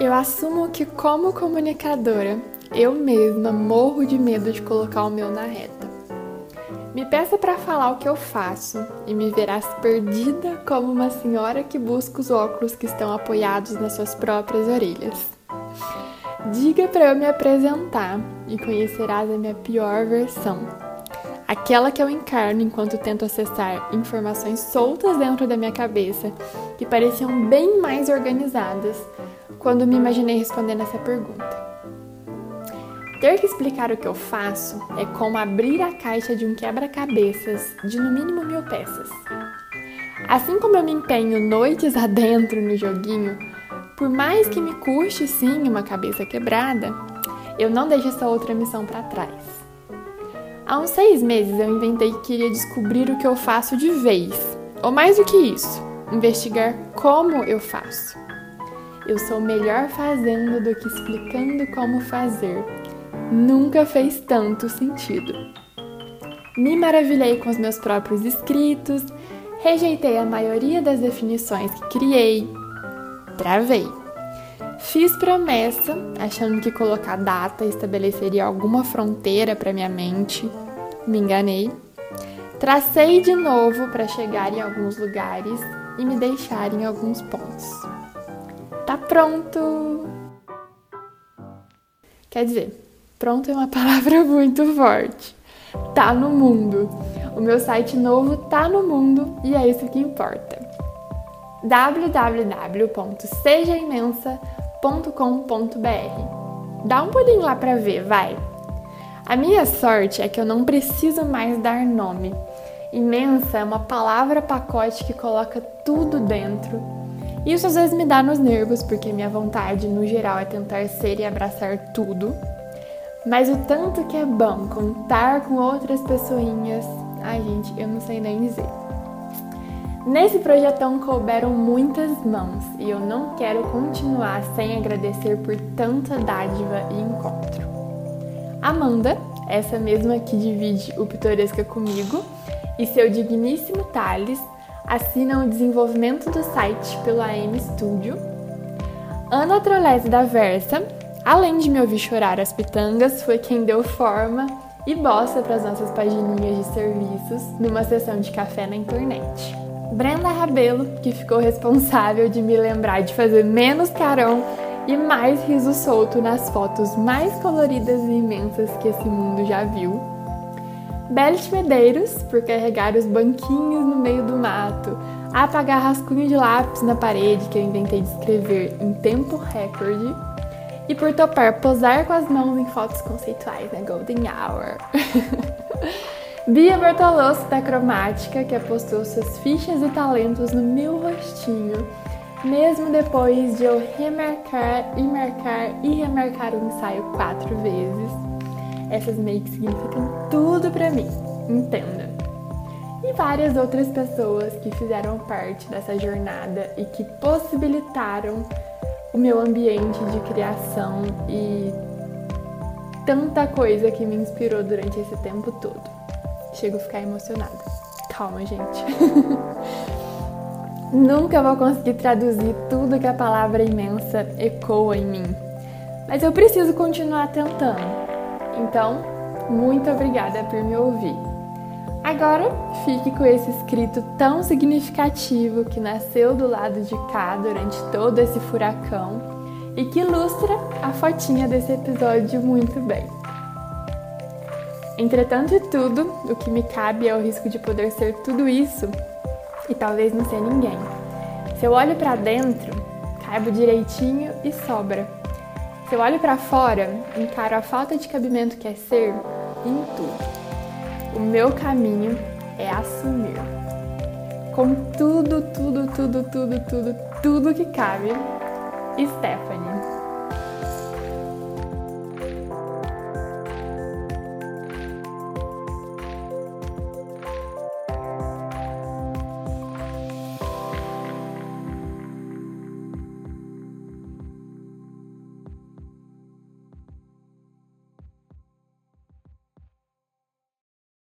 Eu assumo que, como comunicadora, eu mesma morro de medo de colocar o meu na reta. Me peça para falar o que eu faço e me verás perdida como uma senhora que busca os óculos que estão apoiados nas suas próprias orelhas. Diga para eu me apresentar e conhecerás a minha pior versão. Aquela que eu encarno enquanto tento acessar informações soltas dentro da minha cabeça que pareciam bem mais organizadas quando me imaginei respondendo essa pergunta. Ter que explicar o que eu faço é como abrir a caixa de um quebra-cabeças de no mínimo mil peças. Assim como eu me empenho noites adentro no joguinho, por mais que me custe sim uma cabeça quebrada, eu não deixo essa outra missão para trás. Há uns seis meses eu inventei que queria descobrir o que eu faço de vez, ou mais do que isso, investigar como eu faço. Eu sou melhor fazendo do que explicando como fazer. Nunca fez tanto sentido. Me maravilhei com os meus próprios escritos, rejeitei a maioria das definições que criei, travei. Fiz promessa, achando que colocar data estabeleceria alguma fronteira para minha mente. Me enganei. Tracei de novo para chegar em alguns lugares e me deixar em alguns pontos. Tá pronto! Quer dizer, pronto é uma palavra muito forte. Tá no mundo. O meu site novo tá no mundo e é isso que importa. www.sejaimensa.com.br Dá um pulinho lá para ver, vai. A minha sorte é que eu não preciso mais dar nome. Imensa é uma palavra pacote que coloca tudo dentro isso às vezes me dá nos nervos, porque minha vontade, no geral, é tentar ser e abraçar tudo. Mas o tanto que é bom contar com outras pessoinhas, ai gente, eu não sei nem dizer. Nesse projetão couberam muitas mãos e eu não quero continuar sem agradecer por tanta dádiva e encontro. Amanda, essa mesma que divide o Pitoresca comigo, e seu digníssimo Thales, assinam o desenvolvimento do site pelo AM Studio. Ana Trolese da Versa, além de me ouvir chorar as pitangas, foi quem deu forma e bosta para as nossas pagininhas de serviços numa sessão de café na internet. Brenda Rabelo, que ficou responsável de me lembrar de fazer menos carão e mais riso solto nas fotos mais coloridas e imensas que esse mundo já viu. Belit Medeiros, por carregar os banquinhos no meio do mato, apagar rascunho de lápis na parede que eu inventei de escrever em tempo recorde, e por topar posar com as mãos em fotos conceituais na Golden Hour. Bia Bertolosso da Cromática, que apostou suas fichas e talentos no meu rostinho, mesmo depois de eu remarcar e marcar e remarcar o ensaio quatro vezes essas makes significam tudo para mim, entenda. E várias outras pessoas que fizeram parte dessa jornada e que possibilitaram o meu ambiente de criação e tanta coisa que me inspirou durante esse tempo todo. Chego a ficar emocionada. Calma, gente. Nunca vou conseguir traduzir tudo que a palavra imensa ecoa em mim, mas eu preciso continuar tentando. Então, muito obrigada por me ouvir. Agora, fique com esse escrito tão significativo que nasceu do lado de cá durante todo esse furacão e que ilustra a fotinha desse episódio muito bem. Entretanto tudo, o que me cabe é o risco de poder ser tudo isso e talvez não ser ninguém. Se eu olho para dentro, caibo direitinho e sobra. Se eu olho para fora, encaro a falta de cabimento que é ser em tudo. O meu caminho é assumir. Com tudo, tudo, tudo, tudo, tudo, tudo que cabe, Stephanie.